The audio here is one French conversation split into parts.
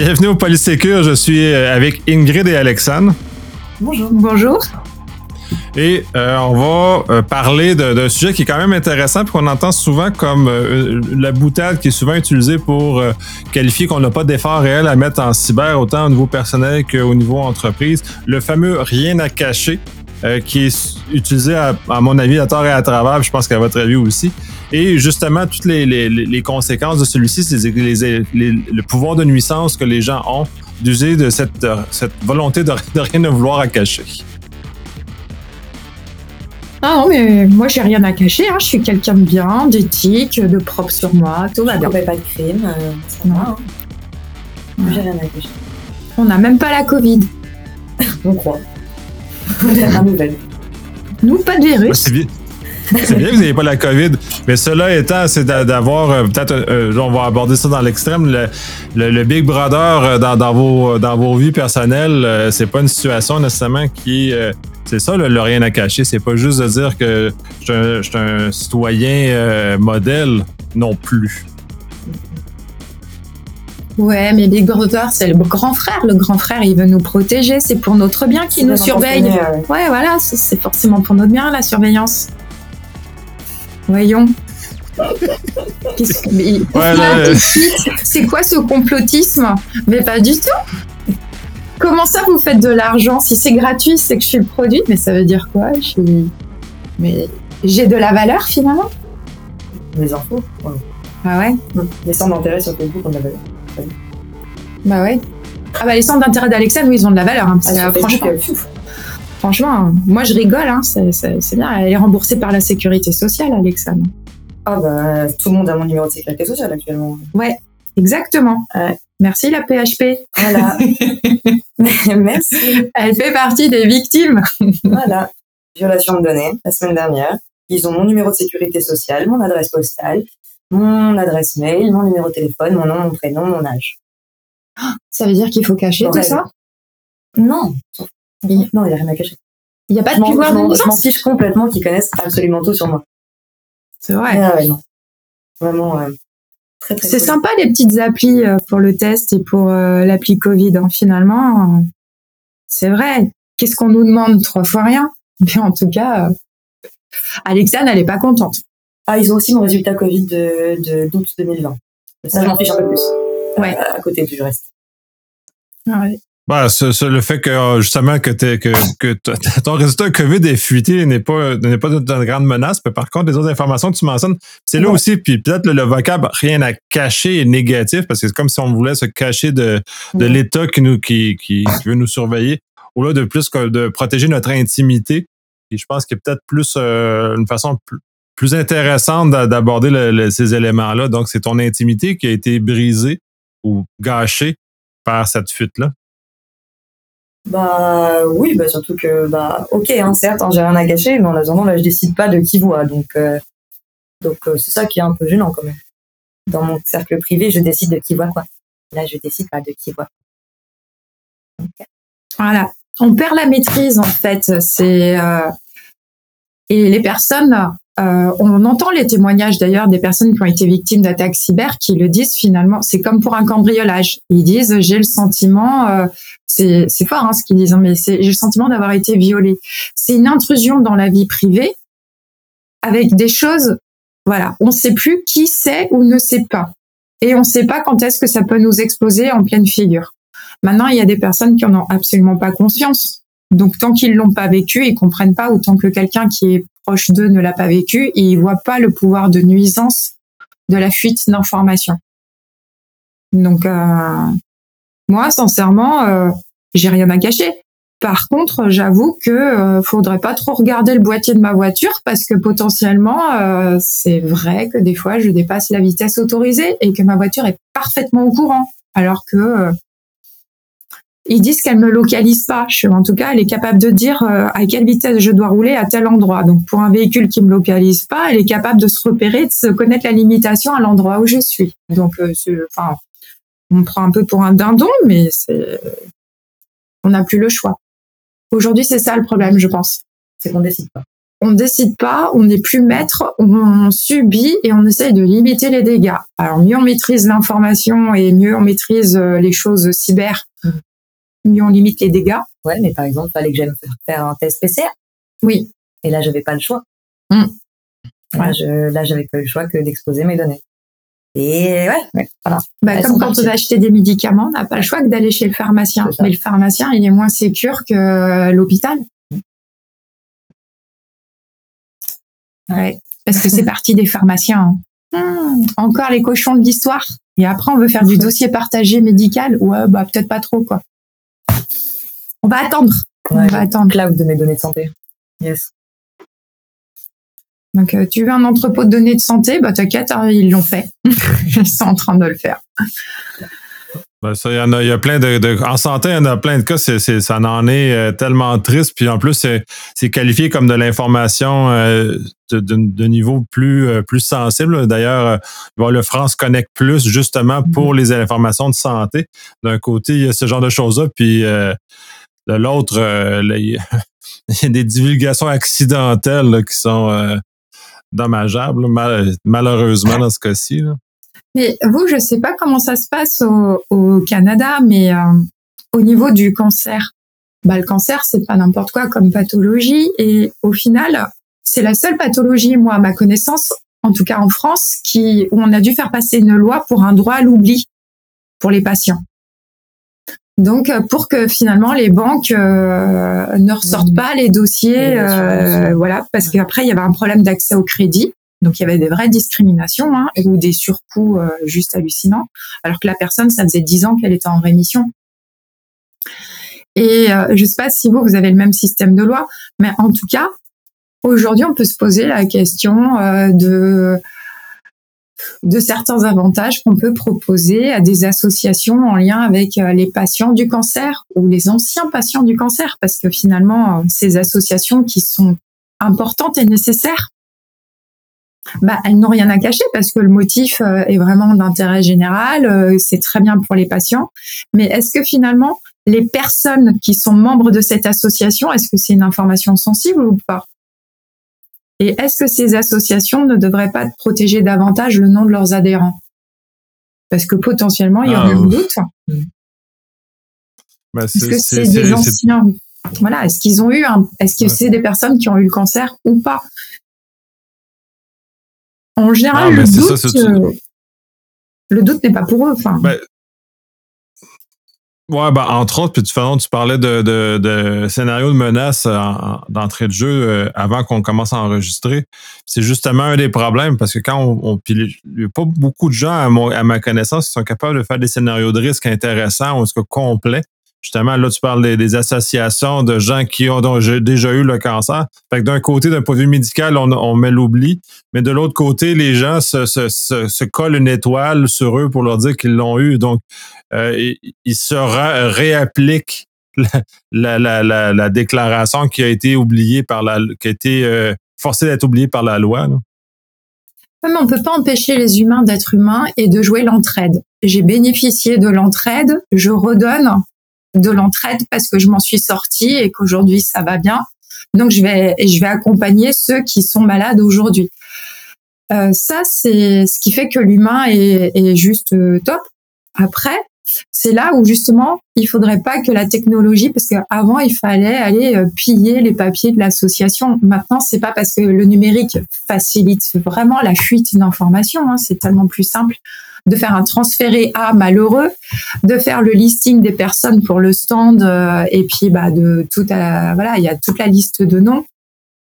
Bienvenue au Polysécure. Je suis avec Ingrid et Alexandre. Bonjour. Bonjour. Et euh, on va euh, parler d'un sujet qui est quand même intéressant puis qu'on entend souvent comme euh, la boutade qui est souvent utilisée pour qualifier qu'on n'a pas d'effort réel à mettre en cyber, autant au niveau personnel qu'au niveau entreprise. Le fameux rien à cacher. qui est utilisé, à, mon avis, à tort et à travers, je pense qu'à votre avis aussi. Et justement, toutes les, les, les conséquences de celui-ci, c'est le pouvoir de nuisance que les gens ont d'user de cette, cette volonté de, de rien ne vouloir à cacher. Ah non, mais moi, j'ai rien à cacher. Hein. Je suis quelqu'un de bien, d'éthique, de propre sur moi. Tout va bien. pas de crime. Euh, non. Hein. J'ai rien à cacher. On n'a même pas la Covid. On croit. la nouvelle. Nous, pas de virus. C'est bien. C'est bien que vous n'ayez pas la COVID, mais cela étant, c'est d'avoir euh, peut-être, euh, on va aborder ça dans l'extrême, le, Big Brother dans, vos, dans vos vies personnelles, c'est pas une situation nécessairement qui c'est ça le, rien à cacher. C'est pas juste de dire que je suis un, citoyen euh, modèle non plus. Ouais, mais Big Brother, c'est le grand frère. Le grand frère, il veut nous protéger. C'est pour notre bien qu'il nous surveille. Ouais, voilà, c'est forcément pour notre bien, la surveillance. Voyons. C'est quoi ce complotisme Mais pas du tout. Comment ça vous faites de l'argent Si c'est gratuit, c'est que je suis le produit, mais ça veut dire quoi je Mais j'ai de la valeur finalement Les infos Ah ouais Les centres d'intérêt sur Facebook ont de la valeur. Bah ouais. Ah bah les centres d'intérêt d'Alexandre, oui, ils ont de la valeur. Hein, ah, franchement, franchement, moi je rigole, hein, c'est bien. Elle est remboursée par la sécurité sociale, Alexandre. Ah bah tout le monde a mon numéro de sécurité sociale actuellement. Ouais, exactement. Merci la PHP. Voilà. Merci. Elle fait partie des victimes. voilà. Violation de données la semaine dernière. Ils ont mon numéro de sécurité sociale, mon adresse postale, mon adresse mail, mon numéro de téléphone, mon nom, mon prénom, mon âge. Ça veut dire qu'il faut cacher tout ça? Non. Non, il n'y a rien à cacher. Il n'y a pas de pouvoir de Je m'en fiche complètement qu'ils connaissent absolument tout sur moi. C'est vrai. Ah ouais, non. Vraiment, euh, c'est sympa les petites applis euh, pour le test et pour euh, l'appli Covid. Hein, finalement, c'est vrai. Qu'est-ce qu'on nous demande Trois fois rien? Mais en tout cas, euh, Alexane, elle est pas contente. Ah, ils ont aussi mon résultat Covid de d'août 2020. Ça, j'en fiche un peu plus. Ouais. À, côté du reste. Ah ouais. Bah, le fait que euh, justement que, que, que ton résultat COVID est fuité n'est pas n'est pas une grande menace. Mais par contre, les autres informations que tu mentionnes, c'est là aussi. Puis peut-être le, vocable rien à cacher est négatif parce que c'est comme si on voulait se cacher de, de l'État qui nous qui, qui, veut nous surveiller au lieu de plus que de protéger notre intimité. Et je pense qu'il y a peut-être plus euh, une façon plus, intéressante d'aborder ces éléments-là. Donc, c'est ton intimité qui a été brisée ou gâchée par cette fuite-là. Bah oui, bah surtout que bah ok, hein, certes, hein, j'ai rien à cacher, mais en attendant là, je décide pas de qui voit, donc euh, donc euh, c'est ça qui est un peu gênant quand même. Dans mon cercle privé, je décide de qui voit quoi. Là, je décide pas de qui voit. Voilà, on perd la maîtrise en fait. C'est euh, et les personnes euh, on entend les témoignages d'ailleurs des personnes qui ont été victimes d'attaques cyber qui le disent finalement. C'est comme pour un cambriolage. Ils disent j'ai le sentiment, euh, c'est fort hein, ce qu'ils disent, hein, mais j'ai le sentiment d'avoir été violé. C'est une intrusion dans la vie privée avec des choses. Voilà, on ne sait plus qui sait ou ne sait pas, et on ne sait pas quand est-ce que ça peut nous exploser en pleine figure. Maintenant, il y a des personnes qui en ont absolument pas conscience. Donc, tant qu'ils l'ont pas vécu, ils comprennent pas autant que quelqu'un qui est proche d'eux ne l'a pas vécu et ils voient pas le pouvoir de nuisance de la fuite d'informations. Donc euh, moi, sincèrement, euh, j'ai rien à cacher. Par contre, j'avoue que euh, faudrait pas trop regarder le boîtier de ma voiture parce que potentiellement, c'est vrai que des fois, je dépasse la vitesse autorisée et que ma voiture est parfaitement au courant, alors que ils disent qu'elle me localise pas. en tout cas, elle est capable de dire euh, à quelle vitesse je dois rouler à tel endroit. Donc, pour un véhicule qui me localise pas, elle est capable de se repérer, de se connaître la limitation à l'endroit où je suis. Donc, euh, enfin, on me prend un peu pour un dindon, mais c'est, on n'a plus le choix. Aujourd'hui, c'est ça le problème, je pense. C'est qu'on décide pas. on décide pas, on n'est plus maître, on subit et on essaye de limiter les dégâts. Alors mieux on maîtrise l'information et mieux on maîtrise euh, les choses cyber. Mieux on limite les dégâts. Ouais, mais par exemple, fallait que j'aille faire un test PCR. Oui. Et là, j'avais pas le choix. Mm. Là, je, là, j'avais pas le choix que d'exposer mes données. Et ouais, voilà. Bah, comme quand on a acheté des médicaments, on n'a pas le choix que d'aller chez le pharmacien. Mais le pharmacien, il est moins sécur que l'hôpital. Ouais, parce que c'est parti des pharmaciens. Hein. Hmm, encore les cochons de l'histoire. Et après, on veut faire du dossier partagé médical. Ouais, bah peut-être pas trop quoi. On va attendre. on va attendre. Cloud de mes données de santé. Yes. Donc, euh, tu veux un entrepôt de données de santé? Bah t'inquiète, hein, ils l'ont fait. ils sont en train de le faire. Ben, ça, il y en a, il y a plein de, en santé, il y en a plein de cas, c'est, ça en est euh, tellement triste. Puis en plus, c'est, qualifié comme de l'information euh, de, niveau plus, euh, plus sensible. D'ailleurs, le France Connect Plus, justement, pour les informations de santé. D'un côté, il y a ce genre de choses-là, puis de l'autre, il y a des divulgations accidentelles qui sont dommageables, malheureusement, dans ce cas-ci. Mais vous, je ne sais pas comment ça se passe au, Canada, mais euh, au niveau du cancer, bah, le cancer, c'est pas n'importe quoi comme pathologie. Et au final, c'est la seule pathologie, moi, à ma connaissance, en tout cas en France, qui, où on a dû faire passer une loi pour un droit à l'oubli pour les patients. Donc, pour que finalement les banques euh, ne ressortent mmh. pas les dossiers, euh, voilà, parce qu'après il y avait un problème d'accès au crédit. Donc il y avait des vraies discriminations hein, ou des surcoûts euh, juste hallucinants, alors que la personne, ça faisait dix ans qu'elle était en rémission. Et euh, je ne sais pas si vous, vous avez le même système de loi, mais en tout cas, aujourd'hui, on peut se poser la question euh, de de certains avantages qu'on peut proposer à des associations en lien avec les patients du cancer ou les anciens patients du cancer, parce que finalement, ces associations qui sont importantes et nécessaires bah, elles n'ont rien à cacher parce que le motif euh, est vraiment d'intérêt général, euh, c'est très bien pour les patients. Mais est-ce que finalement, les personnes qui sont membres de cette association, est-ce que c'est une information sensible ou pas? Et est-ce que ces associations ne devraient pas protéger davantage le nom de leurs adhérents? Parce que potentiellement, il y aurait ah, un doute. Bah, est-ce que c'est des anciens Voilà, est-ce qu'ils ont eu un... Est-ce que c'est des personnes qui ont eu le cancer ou pas? En général, le, doute, euh, le, doute, n'est pas pour eux. Enfin. Ben, ouais, ben, entre autres, puis tu, tu parlais de, de, de scénario de menace d'entrée de jeu euh, avant qu'on commence à enregistrer. C'est justement un des problèmes parce que quand on. il n'y a pas beaucoup de gens, à, à, ma connaissance, qui sont capables de faire des scénarios de risque intéressants ou complets Justement, là, tu parles des, associations de gens qui ont déjà eu le cancer. Fait que d'un côté, d'un point de vue médical, on, met l'oubli, mais de l'autre côté, les gens se, se, se, collent une étoile sur eux pour leur dire qu'ils l'ont eu. Donc, euh, ils se réappliquent la, la, la, la, déclaration qui a été oubliée par la, qui a été euh, forcée d'être oubliée par la loi. Mais on ne peut pas empêcher les humains d'être humains et de jouer l'entraide. J'ai bénéficié de l'entraide, je redonne de l'entraide parce que je m'en suis sortie et qu'aujourd'hui ça va bien. Donc je vais je vais accompagner ceux qui sont malades aujourd'hui. Euh, ça c'est ce qui fait que l'humain est, est juste euh, top. Après, c'est là où justement il faudrait pas que la technologie, parce qu'avant il fallait aller euh, piller les papiers de l'association. Maintenant c'est pas parce que le numérique facilite vraiment la fuite d'informations, hein, c'est tellement plus simple de faire un transféré à malheureux, de faire le listing des personnes pour le stand euh, et puis bah de tout voilà il y a toute la liste de noms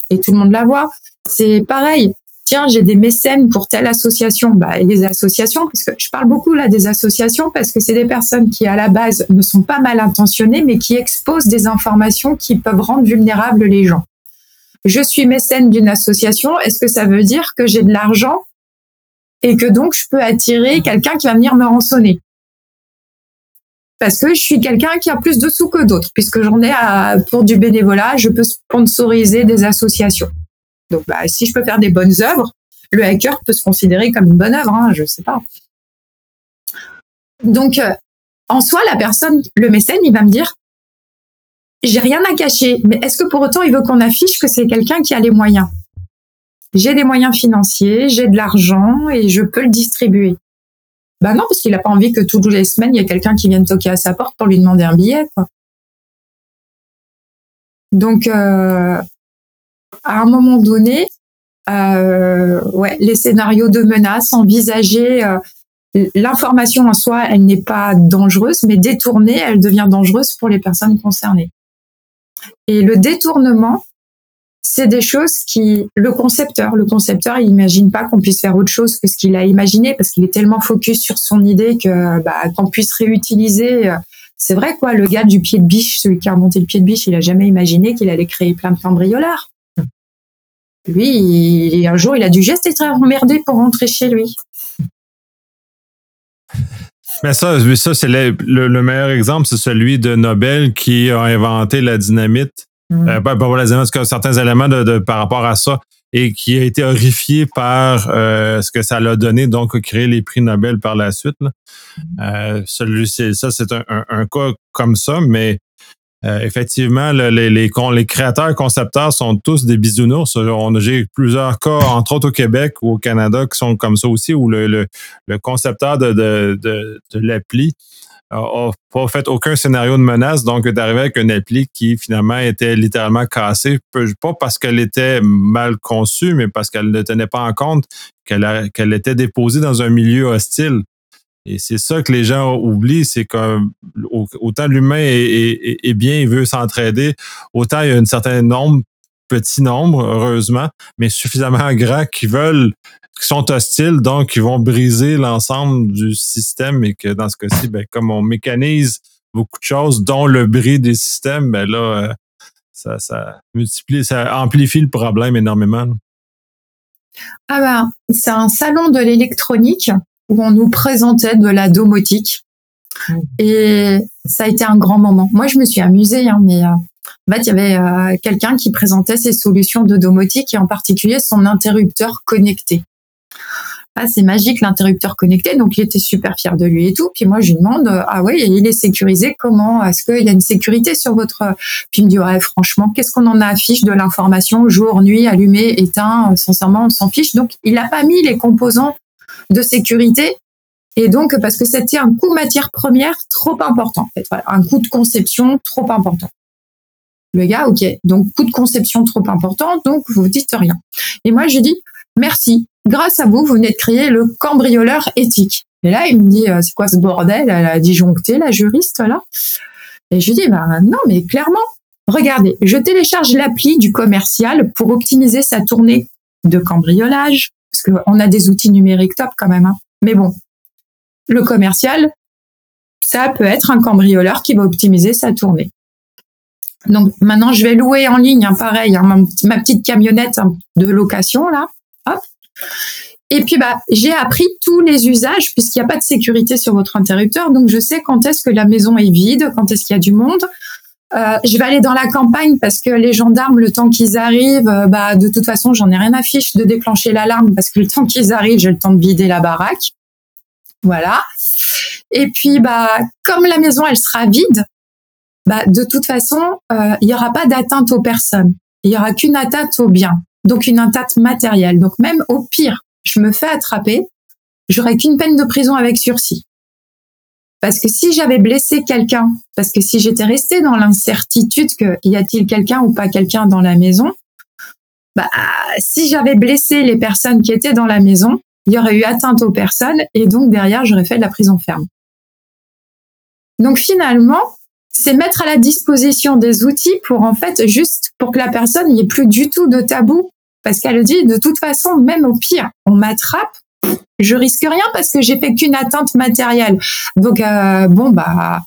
et tout le monde la voit. C'est pareil. Tiens, j'ai des mécènes pour telle association. Bah, les associations, parce que je parle beaucoup là des associations parce que c'est des personnes qui à la base ne sont pas mal intentionnées, mais qui exposent des informations qui peuvent rendre vulnérables les gens. Je suis mécène d'une association. Est-ce que ça veut dire que j'ai de l'argent et que donc je peux attirer quelqu'un qui va venir me rançonner? Parce que je suis quelqu'un qui a plus de sous que d'autres, puisque j'en ai à, pour du bénévolat, je peux sponsoriser des associations. Donc, bah, si je peux faire des bonnes œuvres, le hacker peut se considérer comme une bonne œuvre, hein, je sais pas. Donc, euh, en soi, la personne, le mécène, il va me dire, j'ai rien à cacher, mais est-ce que pour autant il veut qu'on affiche que c'est quelqu'un qui a les moyens? J'ai des moyens financiers, j'ai de l'argent et je peux le distribuer. Ben non, parce qu'il n'a pas envie que toutes les semaines il y ait quelqu'un qui vienne toquer à sa porte pour lui demander un billet. Donc, euh, à un moment donné, euh, ouais, les scénarios de menace, envisager euh, l'information en soi, elle n'est pas dangereuse, mais détournée, elle devient dangereuse pour les personnes concernées. Et le détournement, c'est des choses qui, le concepteur, le concepteur, il imagine pas qu'on puisse faire autre chose que ce qu'il a imaginé parce qu'il est tellement focus sur son idée que bah, qu'on puisse réutiliser. Euh, c'est vrai quoi, le gars du pied de biche, celui qui a remonté le pied de biche, il a jamais imaginé qu'il allait créer plein de cambrioleurs. Lui, il, un jour, il a dû juste être emmerdé pour rentrer chez lui. Mais ça, ça c'est le, le, meilleur exemple, c'est celui de Nobel qui a inventé la dynamite. Mm. Euh, pas, pas, la dynamite, certains éléments de, par rapport à ça et qui a été horrifié par euh, ce que ça l'a donné, donc créer les prix Nobel par la suite. Là. Mm. Euh, celui, ça, c'est un, un, cas comme ça, mais euh, effectivement, les, créateurs concepteurs sont tous des bisounours. J'ai plusieurs cas, entre autres au Québec ou au Canada, qui sont comme ça aussi, où le, concepteur de, l'appli a pas fait aucun scénario de menace, donc est arrivé avec une appli qui finalement était littéralement cassée, pas parce qu'elle était mal conçue, mais parce qu'elle ne tenait pas en compte qu'elle était déposée dans un milieu hostile. Et c'est ça que les gens oublient, c'est que autant l'humain est, bien, il veut s'entraider, autant il y a un certain nombre, petit nombre, heureusement, mais suffisamment grand qui veulent, qui sont hostiles, donc qui vont briser l'ensemble du système et que dans ce cas-ci, ben, comme on mécanise beaucoup de choses, dont le bris des systèmes, ben là, euh, ça, ça multiplie, ça amplifie le problème énormément. Ah ben, c'est un salon de l'électronique où on nous présentait de la domotique. Et ça a été un grand moment. Moi, je me suis amusée, hein, mais euh, en fait, il y avait euh, quelqu'un qui présentait ses solutions de domotique et en particulier son interrupteur connecté. Ah, c'est magique l'interrupteur connecté, donc il était super fier de lui et tout. Puis moi, je lui demande, ah oui, il est sécurisé, comment Est-ce qu'il y a une sécurité sur votre Puis il me dit, ouais, franchement, qu'est-ce qu'on en affiche de l'information? Jour, nuit, allumé, éteint Sincèrement, on s'en fiche. Donc, il n'a pas mis les composants de sécurité. Et donc, parce que c'était un coût matière première trop important, un coût de conception trop important. Le gars, ok, donc coût de conception trop important, donc vous dites rien. Et moi, je dis, merci, grâce à vous, vous venez de créer le cambrioleur éthique. Et là, il me dit, euh, c'est quoi ce bordel Elle a disjoncté, la juriste, là? Et je lui dis, bah, non, mais clairement, regardez, je télécharge l'appli du commercial pour optimiser sa tournée de cambriolage, qu'on a des outils numériques top quand même. Hein. Mais bon, le commercial, ça peut être un cambrioleur qui va optimiser sa tournée. Donc maintenant, je vais louer en ligne, hein, pareil, hein, ma, petite camionnette de location là. Et puis bah, j'ai appris tous les usages puisqu'il n'y a pas de sécurité sur votre interrupteur, donc je sais quand est-ce que la maison est vide, quand est-ce qu'il y a du monde, euh, je vais aller dans la campagne parce que les gendarmes, le temps qu'ils arrivent, euh, bah de toute façon, j'en ai rien à fiche de déclencher l'alarme parce que le temps qu'ils arrivent, j'ai le temps de vider la baraque. Voilà. Et puis, bah, comme la maison, elle sera vide, bah, de toute façon, euh, il n'y aura pas d'atteinte aux personnes. Il y aura qu'une atteinte aux biens. Donc, une atteinte matérielle. Donc, même au pire, je me fais attraper, j'aurai qu'une peine de prison avec sursis. Parce que si j'avais blessé quelqu'un, parce que si j'étais restée dans l'incertitude que y a-t-il quelqu'un ou pas quelqu'un dans la maison, bah, si j'avais blessé les personnes qui étaient dans la maison, il y aurait eu atteinte aux personnes et donc derrière, j'aurais fait de la prison ferme. Donc finalement, c'est mettre à la disposition des outils pour en fait juste pour que la personne n'y ait plus du tout de tabou parce qu'elle dit de toute façon, même au pire, on m'attrape, je risque rien parce que j'ai fait qu'une atteinte matérielle. Donc euh, bon bah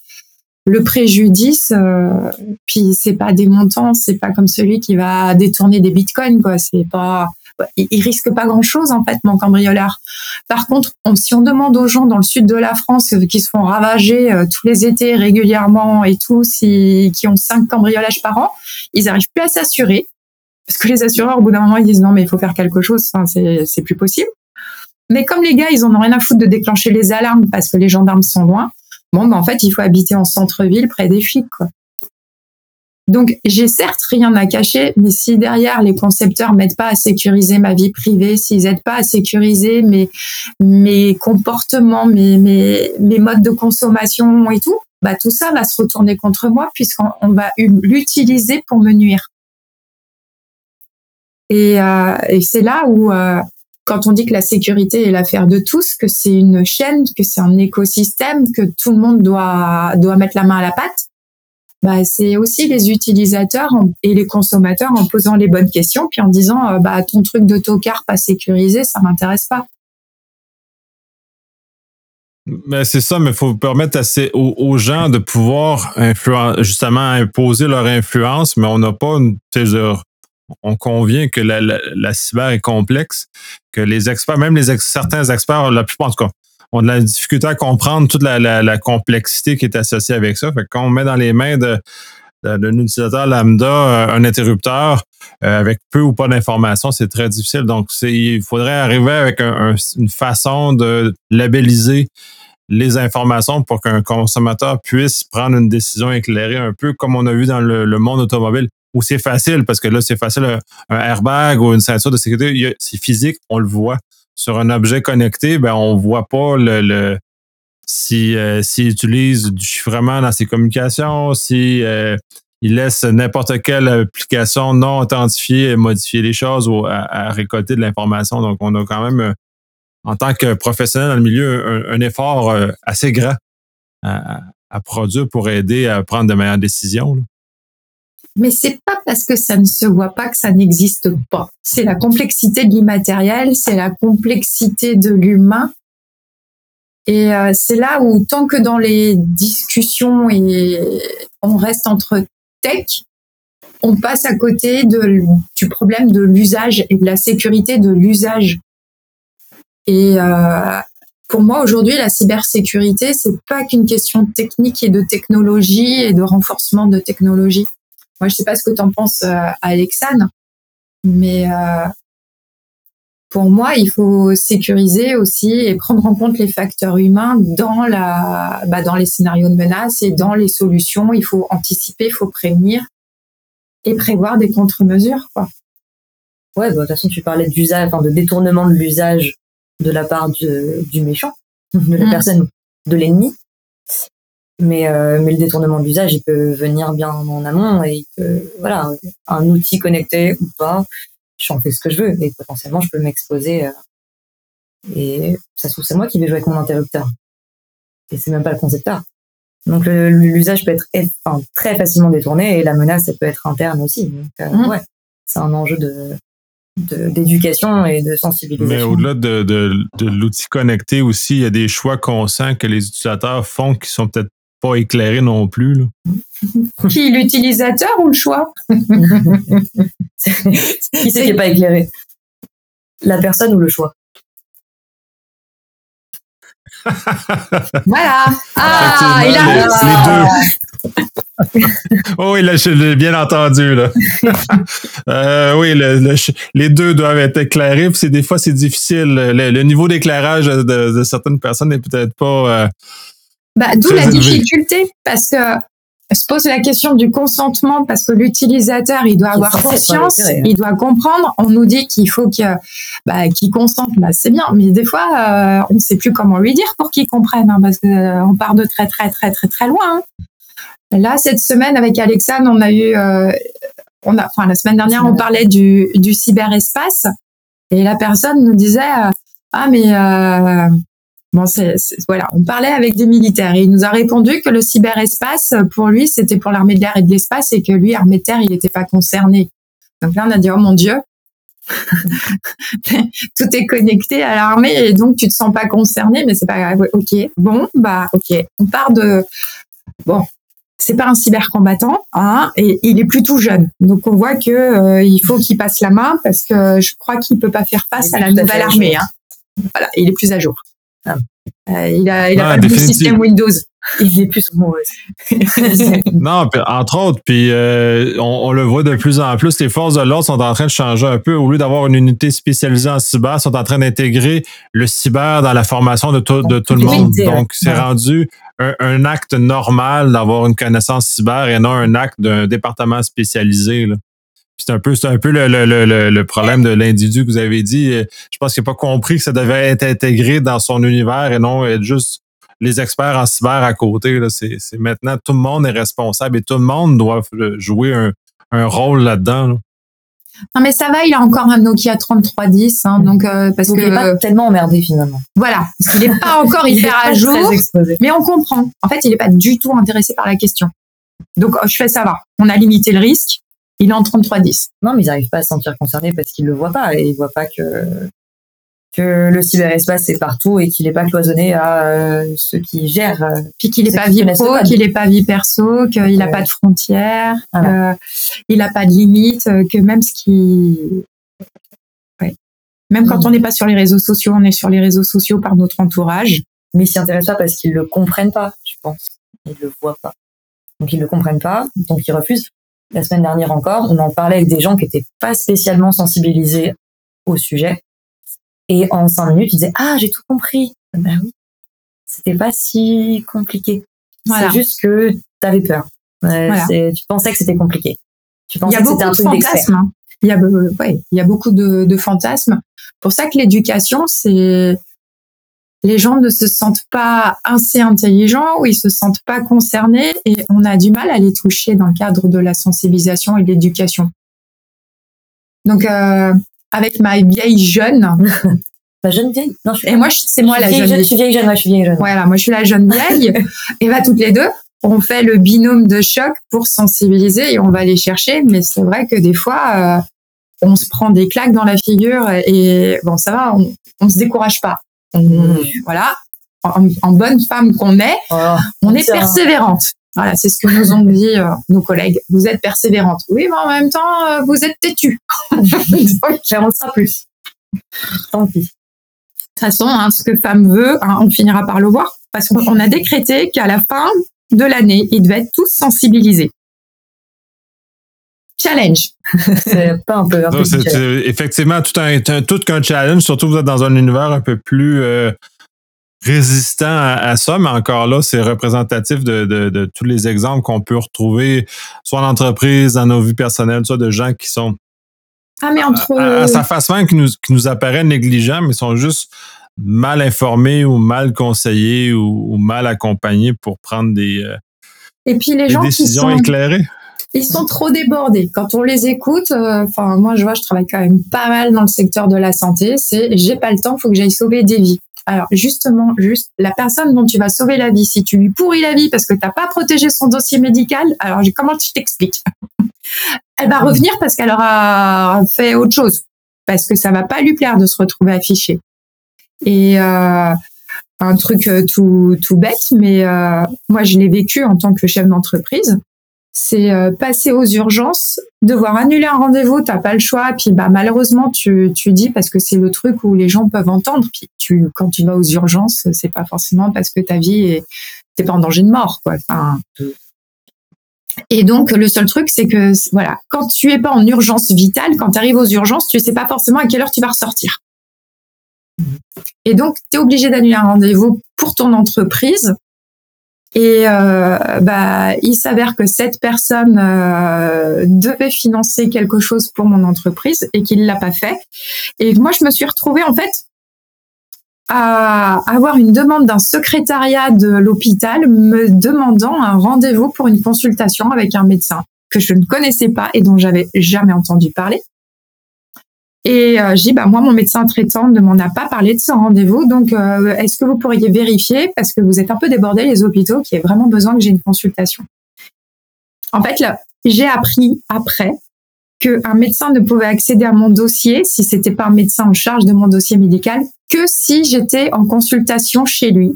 le préjudice, euh, puis c'est pas des montants, c'est pas comme celui qui va détourner des bitcoins quoi. C'est pas il, risque pas grand chose en fait mon cambrioleur. Par contre, si on demande aux gens dans le sud de la France qui se font ravager euh, tous les étés régulièrement et tout, si, qui ont cinq cambriolages par an, ils arrivent plus à s'assurer parce que les assureurs au bout d'un moment ils disent non mais il faut faire quelque chose, c'est plus possible. Mais comme les gars, ils en ont rien à foutre de déclencher les alarmes parce que les gendarmes sont loin, bon, ben, en fait, il faut habiter en centre-ville près des flics, quoi. Donc, j'ai certes rien à cacher, mais si derrière les concepteurs m'aident pas à sécuriser ma vie privée, s'ils aident pas à sécuriser mes, mes comportements, mes, mes, mes modes de consommation et tout, bah, tout ça va se retourner contre moi puisqu'on va l'utiliser pour me nuire. Et, euh, et c'est là où, euh, quand on dit que la sécurité est l'affaire de tous, que c'est une chaîne, que c'est un écosystème, que tout le monde doit, doit mettre la main à la pâte, bah, c'est aussi les utilisateurs et les consommateurs en posant les bonnes questions, puis en disant euh, bah, ton truc de tocard pas sécurisé, ça m'intéresse pas. Mais c'est ça, mais il faut permettre aux, gens de pouvoir justement imposer leur influence, mais on n'a pas une, on convient que la, cyber est complexe, que les experts, même certains experts, la plupart en tout cas, ont de la difficulté à comprendre toute la, complexité qui est associée avec ça. Fait quand on met dans les mains de, d'un utilisateur lambda euh, un interrupteur euh, avec peu ou pas d'informations, c'est très difficile. Donc, il faudrait arriver avec une façon de labelliser les informations pour qu'un consommateur puisse prendre une décision éclairée, un peu comme on a vu dans le monde automobile ou c'est facile, parce que là, c'est facile, un, airbag ou une ceinture de sécurité, c'est physique, on le voit. Sur un objet connecté, ben, on voit pas le, si euh, s'il utilise du chiffrement dans ses communications, si euh, il laisse n'importe quelle application non authentifiée modifier les choses ou à, récolter de l'information. Donc, on a quand même, euh, en tant que professionnel dans le milieu, un, effort assez grand à, à, produire pour aider à prendre de meilleures décisions. Mais c'est pas parce que ça ne se voit pas que ça n'existe pas. C'est la complexité de l'immatériel, c'est la complexité de l'humain. Et euh, c'est là où, tant que dans les discussions et on reste entre tech, on passe à côté de, du problème de l'usage et de la sécurité de l'usage. Et euh, pour moi, aujourd'hui, la cybersécurité, c'est pas qu'une question technique et de technologie et de renforcement de technologie. Moi, je sais pas ce que tu en penses, euh, Alexandre, mais euh, pour moi, il faut sécuriser aussi et prendre en compte les facteurs humains dans la, bah, dans les scénarios de menace et dans les solutions. Il faut anticiper, il faut prévenir et prévoir des contre-mesures, quoi. Ouais, bah, de toute façon, tu parlais d'usage, enfin, de détournement de l'usage de la part du, du méchant, de la mm. personne, de l'ennemi. Mais, euh, mais le détournement d'usage, il peut venir bien en amont et voilà, un outil connecté ou pas, j'en fais ce que je veux et potentiellement je peux m'exposer. Euh, et ça se trouve c'est moi qui vais jouer avec mon interrupteur et c'est même pas le concepteur. Donc l'usage peut être enfin, très facilement détourné et la menace elle peut être interne aussi. Donc euh, mmh. ouais, c'est un enjeu de d'éducation et de sensibilisation. Mais au-delà de, de, de l'outil connecté aussi, il y a des choix conscients que les utilisateurs font qui sont peut-être pas éclairé non plus. Là. Qui, l'utilisateur ou le choix? Qui c'est qui n'est pas éclairé? La personne ou le choix? Voilà. Ah, il a les, deux. oh oui, là, je l'ai bien entendu. Là. euh, oui, les deux doivent être éclairés. Puis des fois, c'est difficile. Le, niveau d'éclairage de, certaines personnes n'est peut-être pas. Euh, bah, D'où la difficulté, parce que se pose la question du consentement parce que l'utilisateur il doit avoir conscience, hein. il doit comprendre. On nous dit qu'il faut qu'il bah, consente, bah, c'est bien, mais des fois euh, on ne sait plus comment lui dire pour qu'il comprenne, hein, parce qu'on euh, part de très très très très très loin. Hein. Là cette semaine avec Alexandre, on a eu, euh, on a, enfin la semaine dernière on parlait du, du cyberespace et la personne nous disait ah mais Bon, c'est, voilà, on parlait avec des militaires et il nous a répondu que le cyberespace, pour lui, c'était pour l'armée de l'air et de l'espace et que lui, armée de terre, il n'était pas concerné. Donc là, on a dit, oh mon Dieu, tout est connecté à l'armée et donc tu te sens pas concerné, mais c'est pas grave. Ok, bon, bah, ok, on part de, bon, c'est pas un cybercombattant, hein, et il est plutôt jeune. Donc on voit que euh, il faut qu'il passe la main parce que je crois qu'il peut pas faire face à la nouvelle armée. Hein. Voilà, il est plus à jour. Ah, Euh, il a, il a Ah, pas le définitive. système Windows. Il est plus. Non, puis entre autres, puis euh, on, on le voit de plus en plus, les forces de l'ordre sont en train de changer un peu. Au lieu d'avoir une unité spécialisée en cyber, sont en train d'intégrer le cyber dans la formation de tout, de tout le monde. Donc, c'est Ouais. rendu un, un acte normal d'avoir une connaissance cyber et non un acte d'un département spécialisé. là. C'est un peu, c'est un peu le, le, le, le- problème de l'individu que vous avez dit. Euh, Je pense qu'il n'a pas compris que ça devait être intégré dans son univers et non être juste les experts en cyber à côté. là. C'est c'est maintenant tout le monde est responsable et tout le monde doit euh, jouer un, un rôle là-dedans. là. Non, mais ça va, il a encore un Nokia 3310, hein, donc euh, parce Donc, que il est pas tellement emmerdé finalement. voilà, parce qu'il n'est pas encore Il hyper à jour, mais on comprend. En fait, il n'est pas du tout intéressé par la question. Donc, euh, je fais ça va. On a limité le risque. Il est en 3310. Non, mais ils n'arrivent pas à se sentir concernés parce qu'ils le voient pas et ils voient pas que que le cyberespace est partout et qu'il n'est pas cloisonné à euh, ceux qui gèrent. euh, Puis qu'il n'est pas vie pro, qu'il n'est pas vie perso, qu'il n'a pas de frontières, Voilà. euh, il n'a pas de limite, euh, que même ce qui. Ouais. Même quand on n'est pas sur les réseaux sociaux, on est sur les réseaux sociaux par notre entourage. mais ils s'y intéressent pas parce qu'ils le comprennent pas, je pense. Ils le voient pas. Donc ils le comprennent pas, donc ils refusent. La semaine dernière encore, on en parlait avec des gens qui étaient pas spécialement sensibilisés au sujet. Et en cinq minutes, ils disaient Ah, j'ai tout compris. Ben oui, c'était pas si compliqué. Voilà. C'est juste que t'avais peur. Euh, Voilà. c'est- Tu pensais que c'était compliqué. Tu Il y pensais a que beaucoup c'était un de truc d'expert. hein. Il y a, ouais, il y a beaucoup de, de fantasmes. Pour ça que l'éducation, c'est les gens ne se sentent pas assez intelligents ou ils se sentent pas concernés et on a du mal à les toucher dans le cadre de la sensibilisation et de l'éducation. Donc, euh, avec ma vieille jeune, La jeune vieille? Non, je suis et moi, c'est moi je la jeune jeune. Je suis vieille jeune, ouais, je suis vieille jeune. Voilà, moi je suis la jeune vieille. et va toutes les deux, on fait le binôme de choc pour sensibiliser et on va les chercher. Mais c'est vrai que des fois, euh, on se prend des claques dans la figure et bon, ça va, on, on se décourage pas. On- Mhm. Voilà, en, en bonne femme qu'on est, Oh, on est persévérante. Voilà, c'est ce que nous ont dit euh, nos collègues. Vous êtes persévérante. Oui, mais en même temps, euh, vous êtes têtue. Donc, J'en sera plus. Tant pis. De toute façon, hein, ce que femme veut, hein, on finira par le voir, parce qu'on on a décrété qu'à la fin de l'année, ils devaient être tous sensibilisés. Challenge. C'est pas un peu. Un peu Non, C'est différent. c'est effectivement tout un, un- tout qu'un challenge, surtout que vous êtes dans un univers un peu plus euh, résistant à, à ça, mais encore là, c'est représentatif de, de- de tous les exemples qu'on peut retrouver, soit en entreprise, dans nos vies personnelles, soit de gens qui sont Ah, mais entre. à, à sa face même qui nous, qui nous apparaît négligents, mais sont juste mal informés ou mal conseillés ou, ou mal accompagnés pour prendre des, euh, Et puis les des gens qui décisions sont, éclairées. Ils sont trop débordés. Quand on les écoute, euh, enfin moi je vois, je travaille quand même pas mal dans le secteur de la santé. C'est j'ai pas le temps, faut que j'aille sauver des vies. Alors justement, juste la personne dont tu vas sauver la vie, si tu lui pourris la vie parce que t'as pas protégé son dossier médical, alors comment je t'explique? Elle va revenir parce qu'elle aura fait autre chose, parce que ça va pas lui plaire de se retrouver affiché. Et euh, un truc euh, tout tout bête, mais euh, moi je l'ai vécu en tant que chef d'entreprise c'est euh, passer aux urgences, devoir annuler un rendez-vous, t'as pas le choix, puis bah malheureusement tu, dis parce que c'est le truc où les gens peuvent entendre, puis tu quand tu vas aux urgences, c'est pas forcément parce que ta vie est pas en danger de mort quoi. Et donc le seul truc c'est que voilà, quand tu es pas en urgence vitale, quand tu arrives aux urgences, tu sais pas forcément à quelle heure tu vas ressortir. Et donc tu es obligé d'annuler un rendez-vous pour ton entreprise et euh, bah, il s'avère que cette personne euh, devait financer quelque chose pour mon entreprise et qu'il l'a pas fait. Et moi, je me suis retrouvée en fait à avoir une demande d'un secrétariat de l'hôpital me demandant un rendez-vous pour une consultation avec un médecin que je ne connaissais pas et dont j'avais jamais entendu parler. Et euh, dis, bah, moi, mon médecin traitant ne m'en a pas parlé de ce rendez-vous. Donc, euh, est-ce que vous pourriez vérifier, parce que vous êtes un peu débordés, les hôpitaux, qui a vraiment besoin que j'ai une consultation En fait, là, j'ai appris après qu'un médecin ne pouvait accéder à mon dossier, si c'était pas un médecin en charge de mon dossier médical, que si j'étais en consultation chez lui.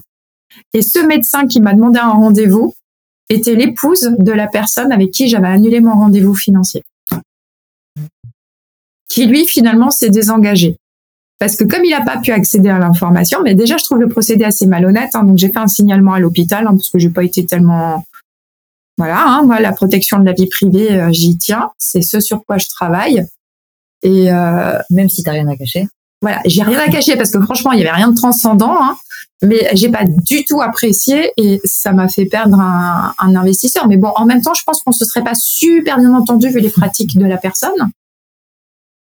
Et ce médecin qui m'a demandé un rendez-vous était l'épouse de la personne avec qui j'avais annulé mon rendez-vous financier qui lui finalement s'est désengagé parce que comme il n'a pas pu accéder à l'information, mais déjà je trouve le procédé assez malhonnête, hein, donc j'ai fait un signalement à l'hôpital hein, parce que j'ai pas été tellement voilà, hein, moi la protection de la vie privée, euh, j'y tiens, c'est ce sur quoi je travaille. Et euh, même si t'as rien à cacher. Voilà, j'ai rien à cacher parce que franchement il y avait rien de transcendant, hein, mais j'ai pas du tout apprécié et ça m'a fait perdre un, un, investisseur. Mais bon, en même temps, je pense qu'on se serait pas super bien entendu vu les pratiques de la personne.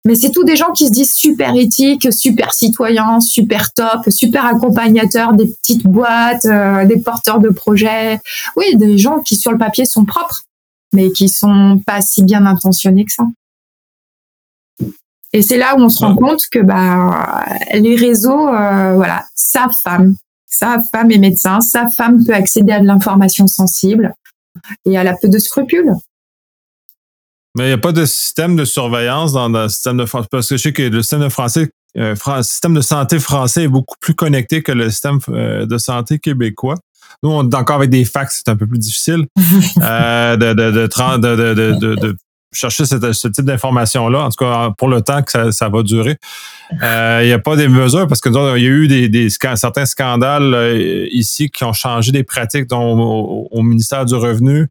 Mais c'est tous des gens qui se disent super éthiques, super citoyens, super top, super accompagnateurs des petites boîtes, euh, des porteurs de projets. Oui, des gens qui sur le papier sont propres, mais qui sont pas si bien intentionnés que ça. Et c'est là où on se rend compte que bah les réseaux, euh, voilà, sa femme, sa femme est médecin, sa femme peut accéder à de l'information sensible et elle a peu de scrupules. Mais il n'y a pas de système de surveillance dans le système de France. Parce que je sais que le système de français, euh, système de santé français est beaucoup plus connecté que le système euh, de santé québécois. Nous, on est encore avec des fax, c'est un peu plus difficile euh, de, de, de, de, chercher ce type d'information-là, en tout cas pour le temps que ça, ça va durer. Il n'y a pas des mesures parce que il y a eu des, des certains scandales ici qui ont changé des pratiques dont, au ministère du Revenu.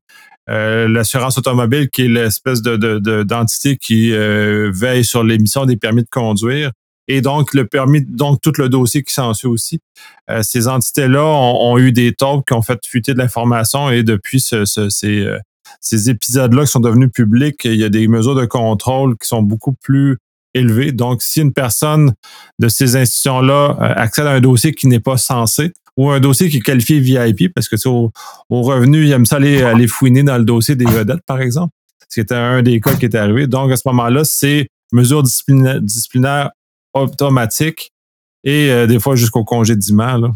Euh, l'assurance automobile, qui est l'espèce de, d'entité qui euh, veille sur l'émission des permis de conduire. Et donc, le permis, donc tout le dossier qui s'en suit aussi. Euh, ces entités-là ont, eu des taupes qui ont fait fuiter de l'information et depuis ce, ces, ces épisodes-là qui sont devenus publics, il y a des mesures de contrôle qui sont beaucoup plus élevées. Donc, si une personne de ces institutions-là accède à un dossier qui n'est pas censé, ou un dossier qui est qualifié VIP, parce que au, au revenu, il aime ça aller, aller fouiner dans le dossier des vedettes, par exemple. C'était un des cas qui est arrivé. Donc, à ce moment-là, c'est mesures disciplinaires, disciplinaires automatiques et euh, des fois jusqu'au congédiement. Là.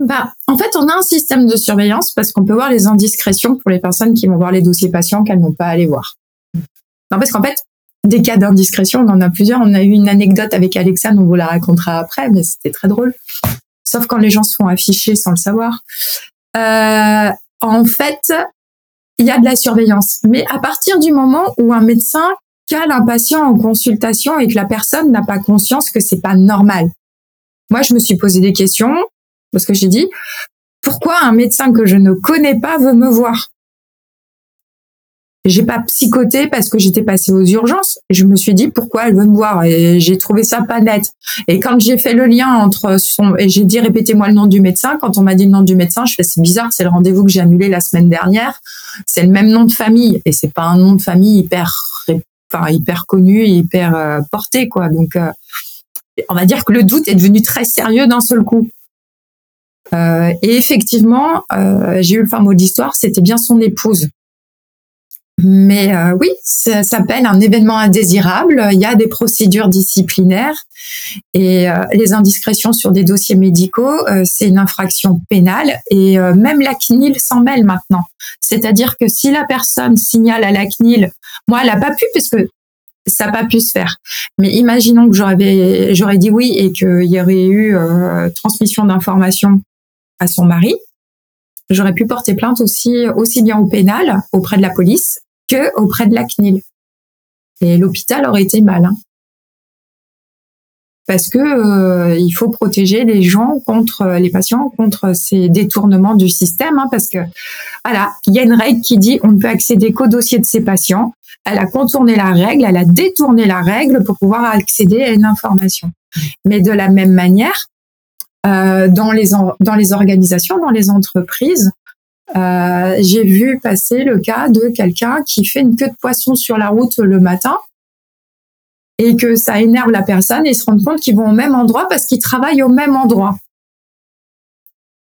Bah, en fait, on a un système de surveillance parce qu'on peut voir les indiscrétions pour les personnes qui vont voir les dossiers patients qu'elles n'ont pas aller voir. Non, parce qu'en fait, des cas d'indiscrétion, on en a plusieurs. On a eu une anecdote avec Alexa, on vous la racontera après, mais c'était très drôle. Sauf quand les gens se font afficher sans le savoir. Euh, en fait, il y a de la surveillance. Mais à partir du moment où un médecin cale un patient en consultation et que la personne n'a pas conscience que c'est pas normal. Moi, je me suis posé des questions parce que j'ai dit pourquoi un médecin que je ne connais pas veut me voir? J'ai pas psychoté parce que j'étais passée aux urgences. Je me suis dit pourquoi elle veut me voir? Et j'ai trouvé ça pas net. Et quand j'ai fait le lien entre son et j'ai dit répétez-moi le nom du médecin. Quand on m'a dit le nom du médecin, je fais c'est bizarre, c'est le rendez-vous que j'ai annulé la semaine dernière. C'est le même nom de famille et c'est pas un nom de famille hyper enfin hyper connu, hyper euh, porté quoi. Donc euh, on va dire que le doute est devenu très sérieux d'un seul coup. Euh, et effectivement, j'ai eu le fin mot d'histoire, c'était bien son épouse mais euh, oui, ça s'appelle un événement indésirable. Il y a des procédures disciplinaires et euh, les indiscrétions sur des dossiers médicaux, euh, c'est une infraction pénale et même la CNIL s'en mêle maintenant. C'est-à-dire que si la personne signale à la CNIL, moi, elle n'a pas pu puisque ça n'a pas pu se faire. Mais imaginons que j'aurais j'aurais dit oui et qu'il y aurait eu transmission d'informations à son mari. J'aurais pu porter plainte aussi aussi bien au pénal auprès de la police que auprès de la CNIL. Et l'hôpital aurait été mal. Hein. Parce que euh, il faut protéger les gens contre les patients contre ces détournements du système, hein, parce que voilà, il y a une règle qui dit on ne peut accéder qu'au dossier de ces patients. Elle a contourné la règle, elle a détourné la règle pour pouvoir accéder à une information. Mais de la même manière, euh, dans les dans les organisations, dans les entreprises, euh, j'ai vu passer le cas de quelqu'un qui fait une queue de poisson sur la route le matin et que ça énerve la personne et se rendent compte qu'ils vont au même endroit parce qu'ils travaillent au même endroit.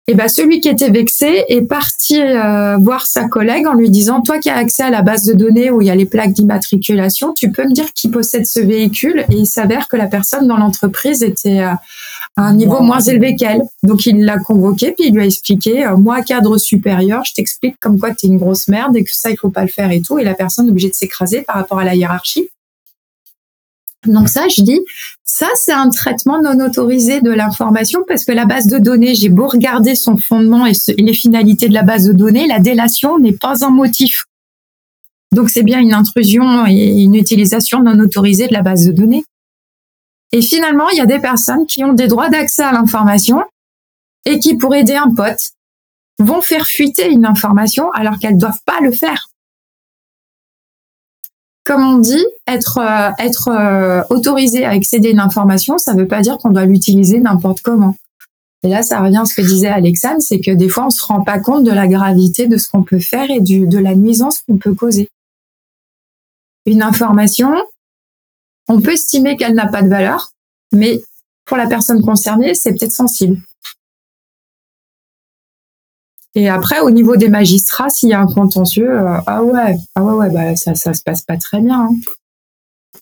Et ben celui qui était vexé est parti euh, voir sa collègue en lui disant toi qui as accès à la base de données où il y a les plaques d'immatriculation, tu peux me dire qui possède ce véhicule? Et il s'avère que la personne dans l'entreprise était euh, un niveau moins élevé qu'elle. Donc il l'a convoqué puis il lui a expliqué euh, moi cadre supérieur, je t'explique comme quoi tu es une grosse merde et que ça il faut pas le faire et tout et la personne est obligée de s'écraser par rapport à la hiérarchie. Donc ça, je dis, ça c'est un traitement non autorisé de l'information parce que la base de données, j'ai beau regarder son fondement et, les finalités de la base de données, la délation n'est pas un motif. Donc c'est bien une intrusion et une utilisation non autorisée de la base de données. Et finalement, il y a des personnes qui ont des droits d'accès à l'information et qui, pour aider un pote, vont faire fuiter une information alors qu'elles doivent pas le faire. Comme on dit, être euh, être euh, autorisé à accéder à une information, ça ne veut pas dire qu'on doit l'utiliser n'importe comment. Et là, ça revient à ce que disait Alexandre, c'est que des fois, on se rend pas compte de la gravité de ce qu'on peut faire et du, de la nuisance qu'on peut causer. Une information, on peut estimer qu'elle n'a pas de valeur, mais pour la personne concernée, c'est peut-être sensible. Et après, au niveau des magistrats, s'il y a un contentieux, euh, ah ouais, ah ouais, ouais, bah ça, ça se passe pas très bien. Hein.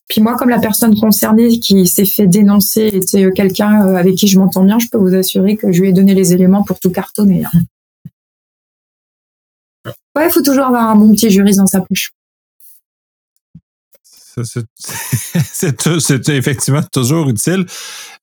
Puis moi, comme la personne concernée qui s'est fait dénoncer était euh, quelqu'un euh, avec qui je m'entends bien, je peux vous assurer que je lui ai donné les éléments pour tout cartonner. Hein. Ouais, il faut toujours avoir un bon petit juriste dans sa poche. C'est effectivement toujours utile.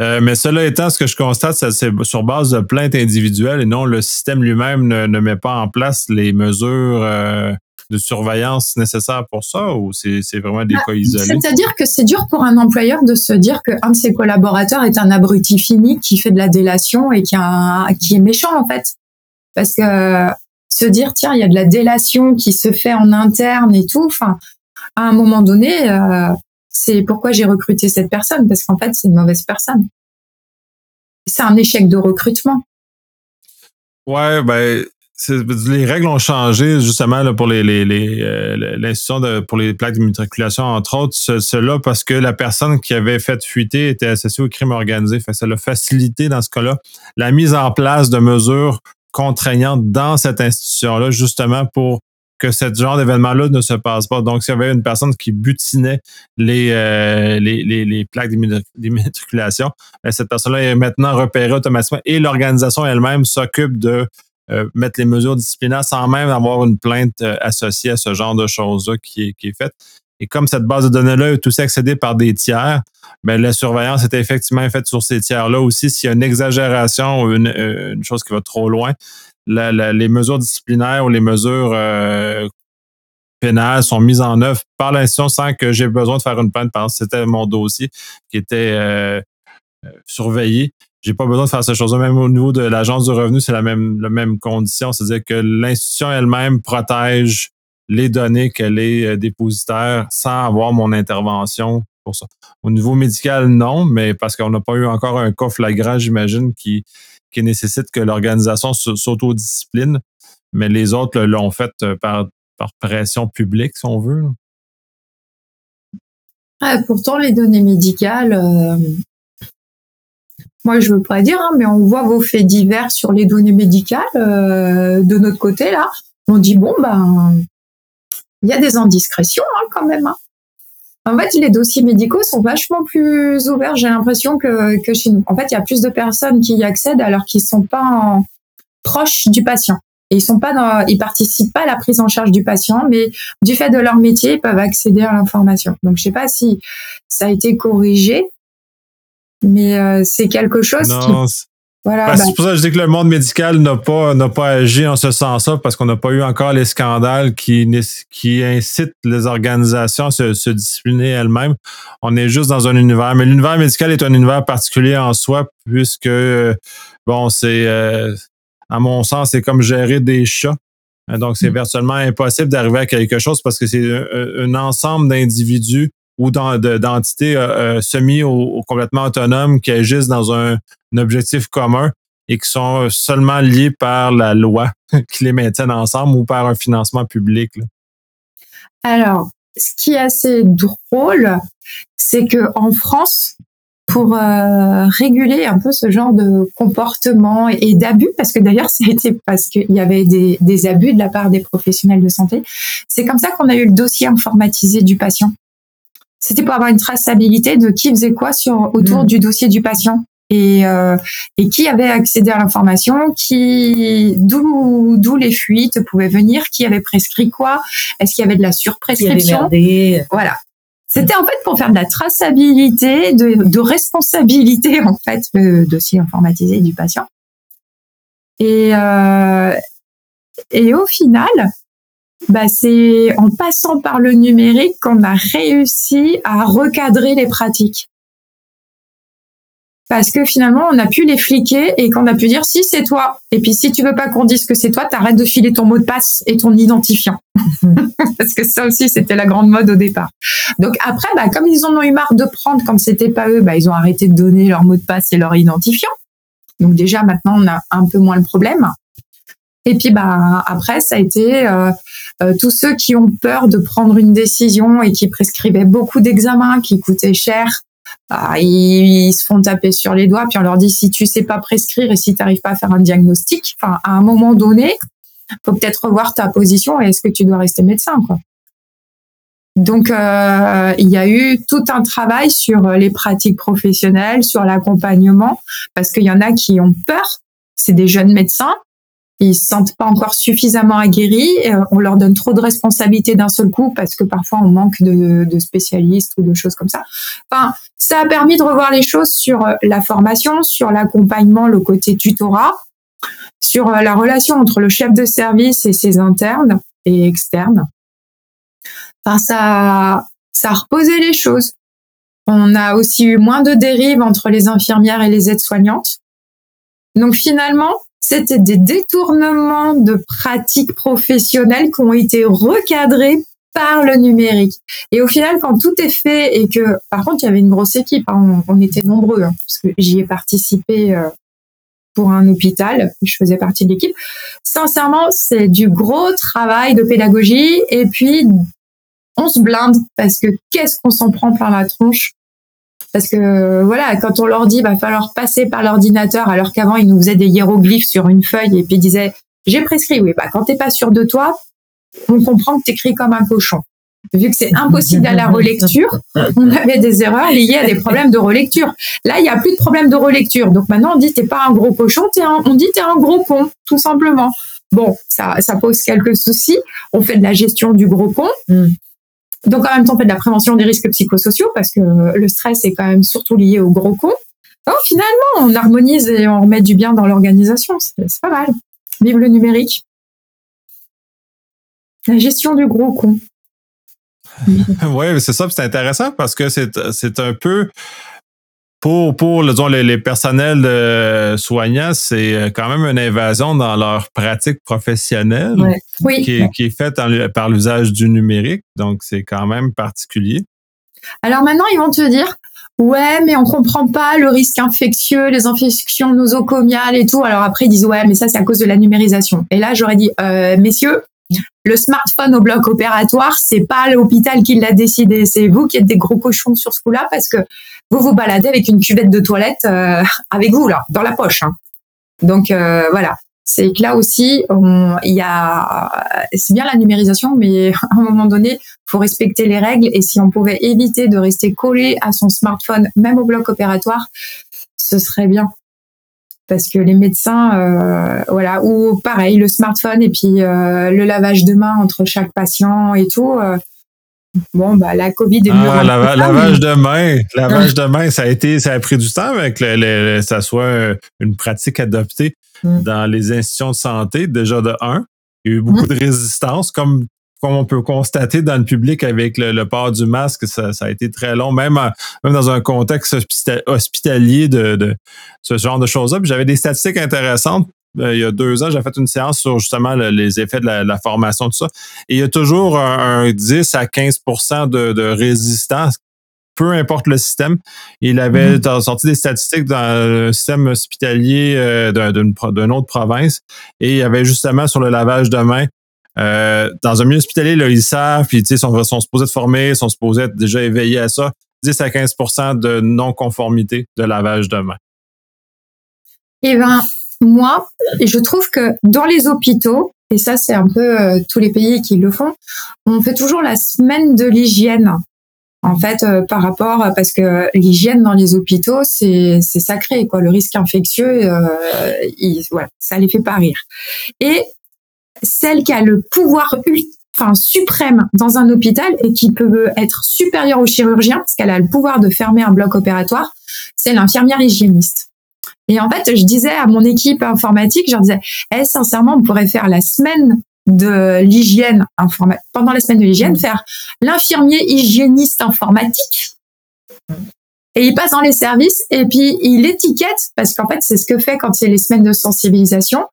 Euh, mais cela étant, ce que je constate, c'est sur base de plaintes individuelles et non le système lui-même ne, met pas en place les mesures euh, de surveillance nécessaires pour ça ou c'est vraiment des bah, cas isolés? C'est-à-dire que c'est dur pour un employeur de se dire qu'un de ses collaborateurs est un abruti fini qui fait de la délation et qui, a qui est méchant en fait. Parce que se dire, tiens, il y a de la délation qui se fait en interne et tout, enfin, à un moment donné, euh, c'est pourquoi j'ai recruté cette personne, parce qu'en fait, c'est une mauvaise personne. C'est un échec de recrutement. Ouais, ben, les règles ont changé justement pour les, les, les euh, l'institution de, pour les plaques d'immatriculation, entre autres, cela parce que la personne qui avait fait fuiter était associée au crime organisé. Fait ça l'a facilité dans ce cas-là la mise en place de mesures contraignantes dans cette institution-là, justement pour que ce genre d'événement-là ne se passe pas. Donc, s'il y avait une personne qui butinait les, euh, les, les, plaques d'immatriculation, ben, cette personne-là est maintenant repérée automatiquement et l'organisation elle-même s'occupe de euh, mettre les mesures disciplinaires sans même avoir une plainte euh, associée à ce genre de choses-là qui est, qui est faite. Et comme cette base de données-là est aussi accédée par des tiers, ben, la surveillance est effectivement faite sur ces tiers-là aussi. S'il y a une exagération ou une, chose qui va trop loin, les mesures disciplinaires ou les mesures euh, pénales sont mises en œuvre par l'institution sans que j'ai besoin de faire une plainte que c'était mon dossier qui était euh, euh, surveillé. J'ai pas besoin de faire ces choses-là. Même au niveau de l'agence du revenu, c'est la même, la même condition. C'est-à-dire que l'institution elle-même protège les données qu'elle est dépositaire sans avoir mon intervention pour ça. Au niveau médical, non, mais parce qu'on n'a pas eu encore un cas flagrant, j'imagine, qui, qui nécessite que l'organisation s'autodiscipline, mais les autres l'ont fait euh, par, par pression publique, si on veut. Pourtant, les données médicales, euh, moi je veux pas dire, hein, mais on voit vos faits divers sur les données médicales euh, de notre côté là. On dit bon ben, il y a des indiscrétions hein, quand même. Hein. En fait, les dossiers médicaux sont vachement plus ouverts. J'ai l'impression que, que chez nous. En fait, il y a plus de personnes qui y accèdent alors qu'ils sont pas proches du patient. Et ils sont pas ils participent pas à la prise en charge du patient, mais du fait de leur métier, ils peuvent accéder à l'information. Donc, je sais pas si ça a été corrigé, mais euh, c'est quelque chose qui voilà, C'est ben pour ça que je dis que le monde médical n'a pas, n'a pas agi en ce sens-là parce qu'on n'a pas eu encore les scandales qui, qui incitent les organisations à se, se discipliner elles-mêmes. On est juste dans un univers. Mais l'univers médical est un univers particulier en soi puisque, bon, c'est, euh, à mon sens, c'est comme gérer des chats. Donc, c'est mm. virtuellement impossible d'arriver à quelque chose parce que c'est un, ensemble d'individus ou d'entités euh, euh, semi ou, complètement autonomes qui agissent dans un, objectif commun et qui sont seulement liés par la loi qui les maintiennent ensemble ou par un financement public. Alors, ce qui est assez drôle, c'est que en France, pour euh, réguler un peu ce genre de comportement et, d'abus, parce que d'ailleurs c'était parce qu'il y avait des, des, abus de la part des professionnels de santé, c'est comme ça qu'on a eu le dossier informatisé du patient c'était pour avoir une traçabilité de qui faisait quoi sur autour mm. du dossier du patient et, euh, et qui avait accédé à l'information, qui d'où d'où les fuites pouvaient venir, qui avait prescrit quoi, est-ce qu'il y avait de la surprescription, voilà. C'était en fait pour faire de la traçabilité, de, de responsabilité en fait le dossier informatisé du patient. Et euh, et au final, bah, c'est en passant par le numérique qu'on a réussi à recadrer les pratiques. parce que finalement, on a pu les fliquer et qu'on a pu dire si c'est toi. Et puis si tu veux pas qu'on dise que c'est toi, t'arrêtes de filer ton mot de passe et ton identifiant. parce que ça aussi, c'était la grande mode au départ. Donc après, bah, comme ils en ont eu marre de prendre quand c'était pas eux, bah, ils ont arrêté de donner leur mot de passe et leur identifiant. Donc déjà, maintenant, on a un peu moins le problème. Et puis bah après, ça a été euh, euh, tous ceux qui ont peur de prendre une décision et qui prescrivaient beaucoup d'examens, qui coûtaient cher. Bah, ils, se font taper sur les doigts, puis on leur dit si tu sais pas prescrire et si tu n'arrives pas à faire un diagnostic, enfin à un moment donné, faut peut-être revoir ta position et est-ce que tu dois rester médecin. Donc euh, il y a eu tout un travail sur les pratiques professionnelles, sur l'accompagnement, parce qu'il y en a qui ont peur. C'est des jeunes médecins ils se sentent pas encore suffisamment aguerris. Euh, on leur donne trop de responsabilités d'un seul coup parce que parfois on manque de, de, spécialistes ou de choses comme ça. Enfin, ça a permis de revoir les choses sur euh, la formation, sur l'accompagnement, le côté tutorat, sur euh, la relation entre le chef de service et ses internes et externes. Enfin, ça, ça a reposé les choses. On a aussi eu moins de dérives entre les infirmières et les aides-soignantes. Donc finalement, c'était des détournements de pratiques professionnelles qui ont été recadrés par le numérique. Et au final, quand tout est fait et que, par contre, il y avait une grosse équipe, hein, on, était nombreux, hein, parce que j'y ai participé euh, pour un hôpital, je faisais partie de l'équipe. Sincèrement, c'est du gros travail de pédagogie et puis on se blinde parce que qu'est-ce qu'on s'en prend plein la tronche parce que voilà, quand on leur dit va falloir passer par l'ordinateur, alors qu'avant ils nous faisaient des hiéroglyphes sur une feuille et puis ils disaient j'ai prescrit. Oui, bah quand t'es pas sûr de toi, on comprend que t'écris comme un cochon. Vu que c'est impossible à la relecture, on avait des erreurs liées à des problèmes de relecture. Là, il y a plus de problème de relecture. Donc maintenant, on dit t'es pas un gros cochon, es un, on dit t'es un gros con, tout simplement. Bon, ça, ça pose quelques soucis. On fait de la gestion du gros con. Mm. Donc en même temps, on fait de la prévention des risques psychosociaux parce que le stress est quand même surtout lié au gros con. Donc finalement, on harmonise et on remet du bien dans l'organisation. C'est pas mal. Vive le numérique. La gestion du gros con. oui, c'est ça, c'est intéressant parce que c'est un peu pour, pour les, les personnels soignants, c'est euh, quand même une invasion dans leur pratique professionnelle qui, est, faite par l'usage du numérique. Donc, c'est quand même particulier. Alors maintenant, ils vont te dire, ouais, mais on comprend pas le risque infectieux, les infections nosocomiales et tout. Alors après, ils disent, ouais, mais ça, c'est à cause de la numérisation. Et là, j'aurais dit, euh, messieurs, le smartphone au bloc opératoire, c'est pas l'hôpital qui l'a décidé, c'est vous qui êtes des gros cochons sur ce coup-là parce que vous vous baladez avec une cuvette de toilette euh, avec vous là, dans la poche. Hein. Donc euh, voilà, c'est que là aussi, il y a, c'est bien la numérisation, mais à un moment donné, faut respecter les règles. Et si on pouvait éviter de rester collé à son smartphone, même au bloc opératoire, ce serait bien. Parce que les médecins, euh, voilà, ou pareil, le smartphone et puis le lavage de mains entre chaque patient et tout. Bon, bah, la COVID est ah, la, lavage de main. Lavage de main, ça a été, ça a pris du temps avec que ça soit une pratique adoptée mm. dans les institutions de santé, déjà de un. Il y a eu beaucoup mm. de résistance, comme, comme on peut constater dans le public avec le, port du masque, ça, a été très long, même, même dans un contexte hospitalier de, de ce genre de choses-là. j'avais des statistiques intéressantes il y a deux ans, j'ai fait une séance sur justement les effets de la, formation, tout ça. Et il y a toujours un, 10 à 15 de, résistance, peu importe le système. Il avait mm-hmm. sorti des statistiques dans le système hospitalier euh, d'une autre province et il y avait justement sur le lavage de main. Euh, dans un milieu hospitalier, là, ils savent, puis ils sont, sont supposés être formés, ils sont supposés être déjà éveillés à ça. 10 à 15% de non-conformité de lavage de main. Eh bien, moi, je trouve que dans les hôpitaux, et ça c'est un peu euh, tous les pays qui le font, on fait toujours la semaine de l'hygiène. En fait, euh, par rapport, parce que l'hygiène dans les hôpitaux, c'est sacré, quoi. Le risque infectieux, euh, ça les fait pas rire. Et celle qui a le pouvoir enfin suprême dans un hôpital et qui peut être supérieure au chirurgien, parce qu'elle a le pouvoir de fermer un bloc opératoire, c'est l'infirmière hygiéniste. Et en fait, je disais à mon équipe informatique, je leur disais, eh, sincèrement, on pourrait faire la semaine de l'hygiène informatique, pendant la semaine de l'hygiène, faire l'infirmier hygiéniste informatique. et il passe dans les services et puis il étiquette parce qu'en fait c'est ce que fait quand c'est les semaines de sensibilisation.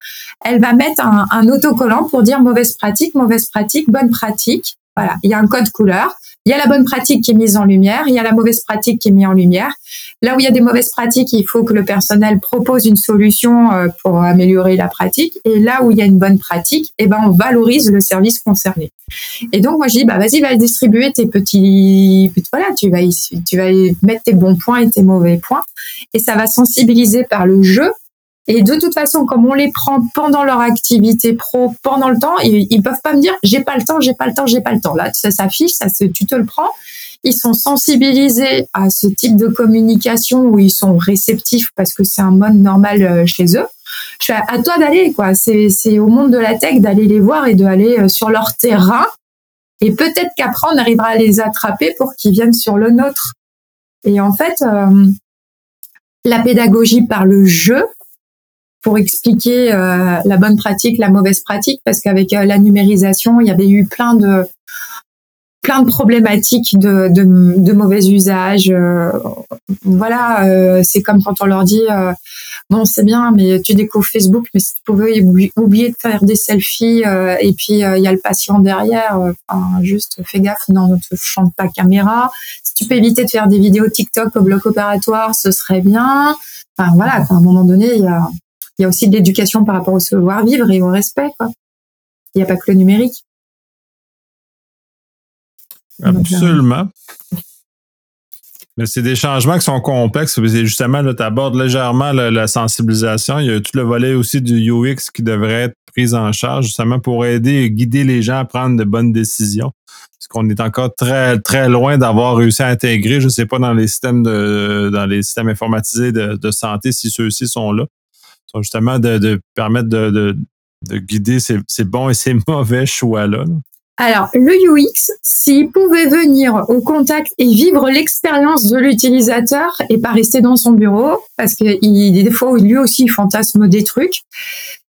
Elle va mettre un, un autocollant pour dire mauvaise pratique, mauvaise pratique, bonne pratique. Voilà, il y a un code couleur. Il y a la bonne pratique qui est mise en lumière, il y a la mauvaise pratique qui est mise en lumière. Là où il y a des mauvaises pratiques, il faut que le personnel propose une solution euh, pour améliorer la pratique. Et là où il y a une bonne pratique, eh ben on valorise le service concerné. Et donc moi je dis bah vas-y va distribuer tes petits voilà tu vas tu vas mettre tes bons points et tes mauvais points et ça va sensibiliser par le jeu et de toute façon, comme on les prend pendant leur activité pro, pendant le temps, ils, ils peuvent pas me dire j'ai pas le temps, j'ai pas le temps, j'ai pas le temps. Là, ça s'affiche, ça se, tu te le prends. Ils sont sensibilisés à ce type de communication où ils sont réceptifs parce que c'est un mode normal euh, chez eux. Je fais à toi d'aller quoi. C'est c'est au monde de la tech d'aller les voir et d'aller euh, sur leur terrain. Et peut-être qu'après on arrivera à les attraper pour qu'ils viennent sur le nôtre. Et en fait, euh, la pédagogie par le jeu, pour expliquer euh, la bonne pratique, la mauvaise pratique, parce qu'avec euh, la numérisation, il y avait eu plein de plein de problématiques de, de, de mauvais usage. Euh, voilà, c'est comme quand on leur dit bon c'est bien, mais tu découvres Facebook, mais si tu pouvais oublier de faire des selfies et puis il y a le patient derrière, enfin, juste fais gaffe, non, ne te chante pas caméra. Si tu peux éviter de faire des vidéos TikTok au bloc opératoire, ce serait bien. Enfin voilà, à un moment donné, il y a il y a aussi de l'éducation par rapport au savoir-vivre et au respect. Quoi. Il n'y a pas que le numérique. Absolument. Mais c'est des changements qui sont complexes. Justement, tu abordes légèrement la, sensibilisation. Il y a tout le volet aussi du UX qui devrait être pris en charge, justement pour aider et guider les gens à prendre de bonnes décisions. Parce qu'on est encore très, très loin d'avoir réussi à intégrer, je ne sais pas, dans les systèmes de dans les systèmes informatisés de santé, si ceux-ci sont là justement de, permettre de, guider ces, bons et ces mauvais choix-là. Alors, le UX, s'il pouvait venir au contact et vivre l'expérience de l'utilisateur et pas rester dans son bureau, parce qu'il des fois lui aussi il fantasme des trucs,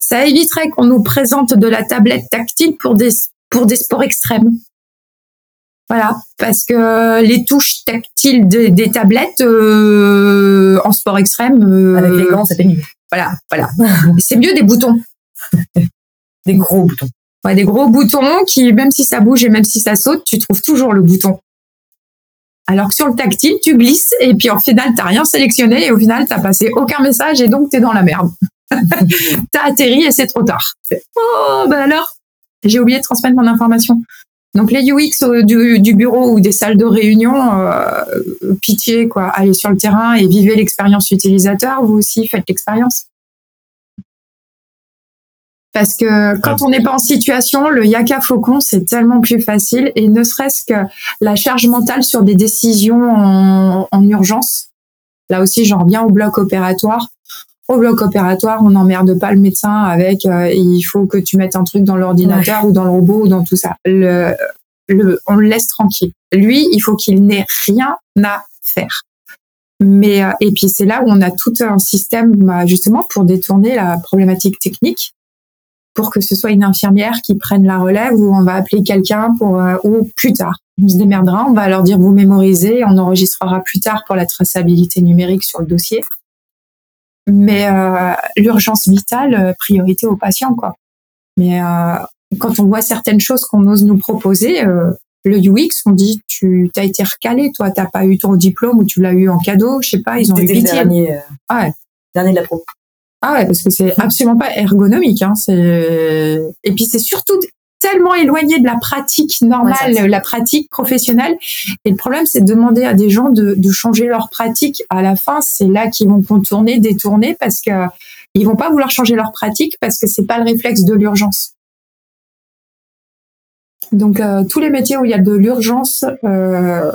ça éviterait qu'on nous présente de la tablette tactile pour des, pour des sports extrêmes. Voilà, parce que les touches tactiles des tablettes euh, en sport extrême, euh, avec les gants, ça fait voilà, voilà. c'est mieux des boutons. des gros boutons. Ouais, des gros boutons qui, même si ça bouge et même si ça saute, tu trouves toujours le bouton. Alors que sur le tactile, tu glisses et puis en final, t'as rien sélectionné et au final, t'as passé aucun message et donc t'es dans la merde. t'as atterri et c'est trop tard. Oh, ben alors, j'ai oublié de transmettre mon information. Donc les UX du, bureau ou des salles de réunion, euh, pitié quoi, allez sur le terrain et vivez l'expérience utilisateur. Vous aussi faites l'expérience. Parce que quand on n'est pas en situation, le Yaka Faucon, c'est tellement plus facile et ne serait-ce que la charge mentale sur des décisions en, urgence. Là aussi, j'en reviens au bloc opératoire au bloc opératoire, on n'emmerde pas le médecin avec euh, il faut que tu mettes un truc dans l'ordinateur ou dans le robot ou dans tout ça. Le, le, on le laisse tranquille. Lui, il faut qu'il n'ait rien à faire. Mais euh, et puis c'est là où on a tout un système bah, justement pour détourner la problématique technique, pour que ce soit une infirmière qui prenne la relève ou on va appeler quelqu'un pour euh, ou plus tard. On se démerdera, on va leur dire vous mémorisez, on enregistrera plus tard pour la traçabilité numérique sur le dossier mais euh, l'urgence vitale, euh, priorité aux patients, quoi. Mais euh, quand on voit certaines choses qu'on ose nous proposer, le UX, on dit tu as été recalé, toi, t'as pas eu ton diplôme ou tu l'as eu en cadeau, je sais pas, ils ont eu pitié. Dernier, ah ouais. dernier de la pro. Ah ouais, parce que c'est absolument pas ergonomique. Hein, c'est et puis c'est surtout tellement éloigné de la pratique normale, la pratique professionnelle. Et le problème, c'est de demander à des gens de, changer leur pratique. À la fin, c'est là qu'ils vont contourner, détourner, parce que ils vont pas vouloir changer leur pratique parce que c'est pas le réflexe de l'urgence. Donc euh, tous les métiers où il y a de l'urgence, euh,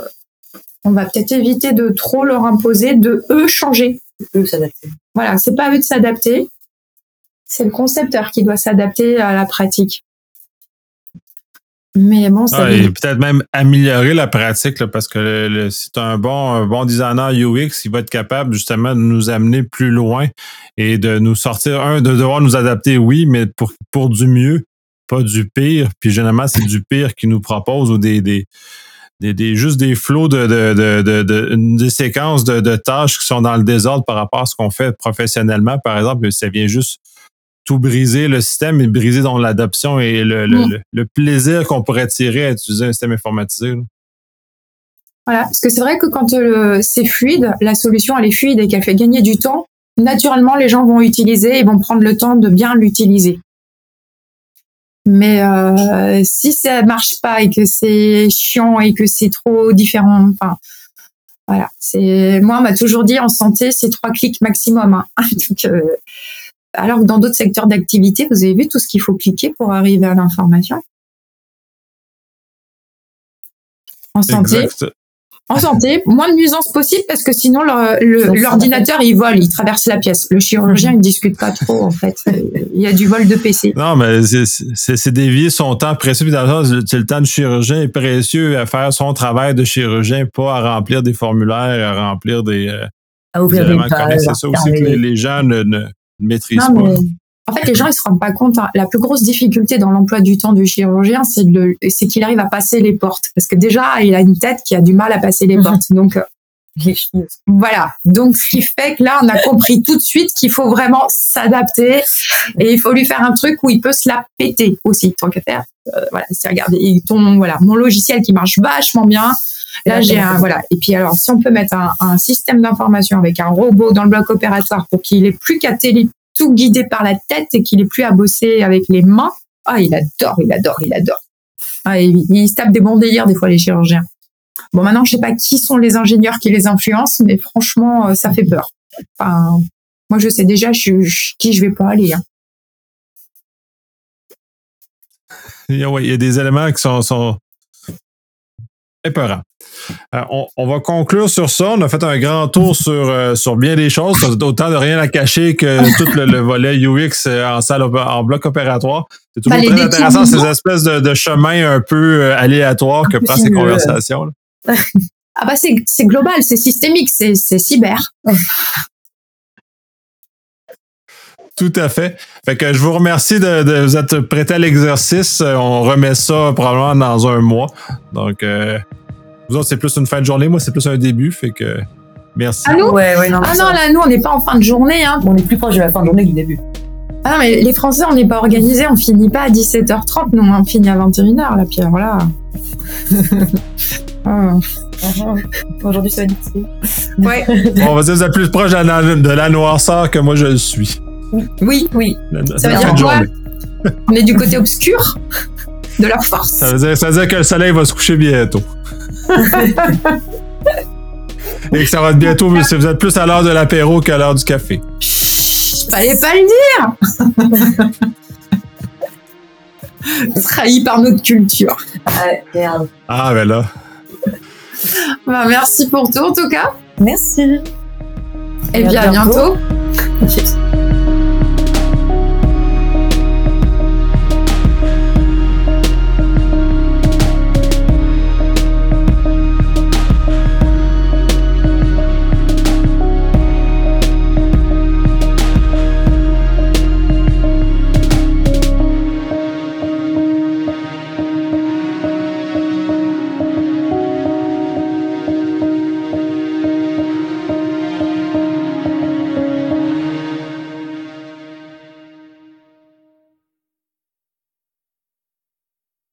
on va peut-être éviter de trop leur imposer, de eux changer. Eux s'adapter. Voilà, c'est pas eux de s'adapter, c'est le concepteur qui doit s'adapter à la pratique. Mais bon, ça. et peut-être même améliorer la pratique, parce que si tu un bon, un bon designer UX, il va être capable justement de nous amener plus loin et de nous sortir, un, de devoir nous adapter, oui, mais pour, pour du mieux, pas du pire. Puis généralement, c'est du pire qui nous propose ou des, des, des, des, juste des flots de, de, de, de, de des séquences de, de, tâches qui sont dans le désordre par rapport à ce qu'on fait professionnellement, par exemple, ça vient juste tout briser le système et briser dans l'adoption et le, le, Mm. le plaisir qu'on pourrait tirer à utiliser un système informatisé. là. Voilà, parce que c'est vrai que quand euh, c'est fluide, la solution elle est fluide et qu'elle fait gagner du temps, naturellement les gens vont utiliser et vont prendre le temps de bien l'utiliser. Mais euh, si ça marche pas et que c'est chiant et que c'est trop différent, enfin voilà, c'est moi on m'a toujours dit en santé c'est trois clics maximum. hein. Donc, euh, alors que dans d'autres secteurs d'activité, vous avez vu tout ce qu'il faut cliquer pour arriver à l'information. En santé, Exact. en santé, moins de nuisances possible parce que sinon l'ordinateur il vole, il traverse la pièce. Le chirurgien il discute pas trop en fait. Il y a du vol de PC. Non, mais c'est- dévier son temps précieux. C'est le temps du chirurgien est précieux à faire son travail de chirurgien, pas à remplir des formulaires, à remplir des, euh, À ouvrir des pages. C'est ça aussi que les, les gens ne, ne Non, pas. mais en fait les gens ils se rendent pas compte. hein. La plus grosse difficulté dans l'emploi du temps du chirurgien c'est le- c'est qu'il arrive à passer les portes parce que déjà il a une tête qui a du mal à passer les portes. Donc euh. Voilà. Donc, ce qui fait que là, on a compris tout de suite qu'il faut vraiment s'adapter et il faut lui faire un truc où il peut se la péter aussi, tant qu'à faire. Euh, voilà. C'est regarder, et ton, voilà, mon logiciel qui marche vachement bien. Là, j'ai un, voilà. Et puis, alors, si on peut mettre un, un système d'information avec un robot dans le bloc opératoire pour qu'il ait plus qu'à télé, tout guidé par la tête et qu'il ait plus à bosser avec les mains. Ah, il adore, il adore, il adore. Ah, il, il se tape des bons délires, des fois, les chirurgiens. Bon, maintenant, je sais pas qui sont les ingénieurs qui les influencent, mais franchement, euh, ça fait peur. Enfin, moi, je sais déjà je, je- qui je vais pas aller. hein. Il y a, ouais, il y a des éléments qui sont, sont Euh, on, on va conclure sur ça. On a fait un grand tour sur, euh, sur bien des choses. Autant de rien à cacher que tout le, le volet UX en salle en bloc opératoire. C'est toujours très intéressant ces espèces de, de chemins un peu euh, aléatoires que prennent ces conversations. là. Ah bah c'est c'est global, c'est systémique, c'est c'est cyber. Tout à fait. Fait que je vous remercie de, de vous être prêté à l'exercice. Euh, On remet ça probablement dans un mois. Donc, euh, vous autres, c'est plus une fin de journée. Moi, c'est plus un début. Fait que merci. Ah, nous? Ouais, ouais, non, Ah non, là, nous, on n'est pas en fin de journée. Hein. On est plus proche de la fin de journée que du début. Ah non, mais les Français, on n'est pas organisés, on finit pas à 17h30, nous, on finit à 21h, là, Pierre, voilà. Ah. Aujourd'hui, ça va être difficile. Ouais, Bon, on va dire que vous êtes plus proche de la, de la noirceur que moi je le suis. Oui, Oui. Ça veut dire quoi on est du côté obscur de la force. Ça veut, dire, ça veut dire que le soleil va se coucher bientôt. Et que ça va être bientôt, si vous êtes plus à l'heure de l'apéro qu'à l'heure du café. Chut, Fallait pas le dire Trahi par notre culture. Ah, merde. Ah, ben là. Bah, merci pour tout, en tout cas. Merci. Et bien à bientôt. bientôt.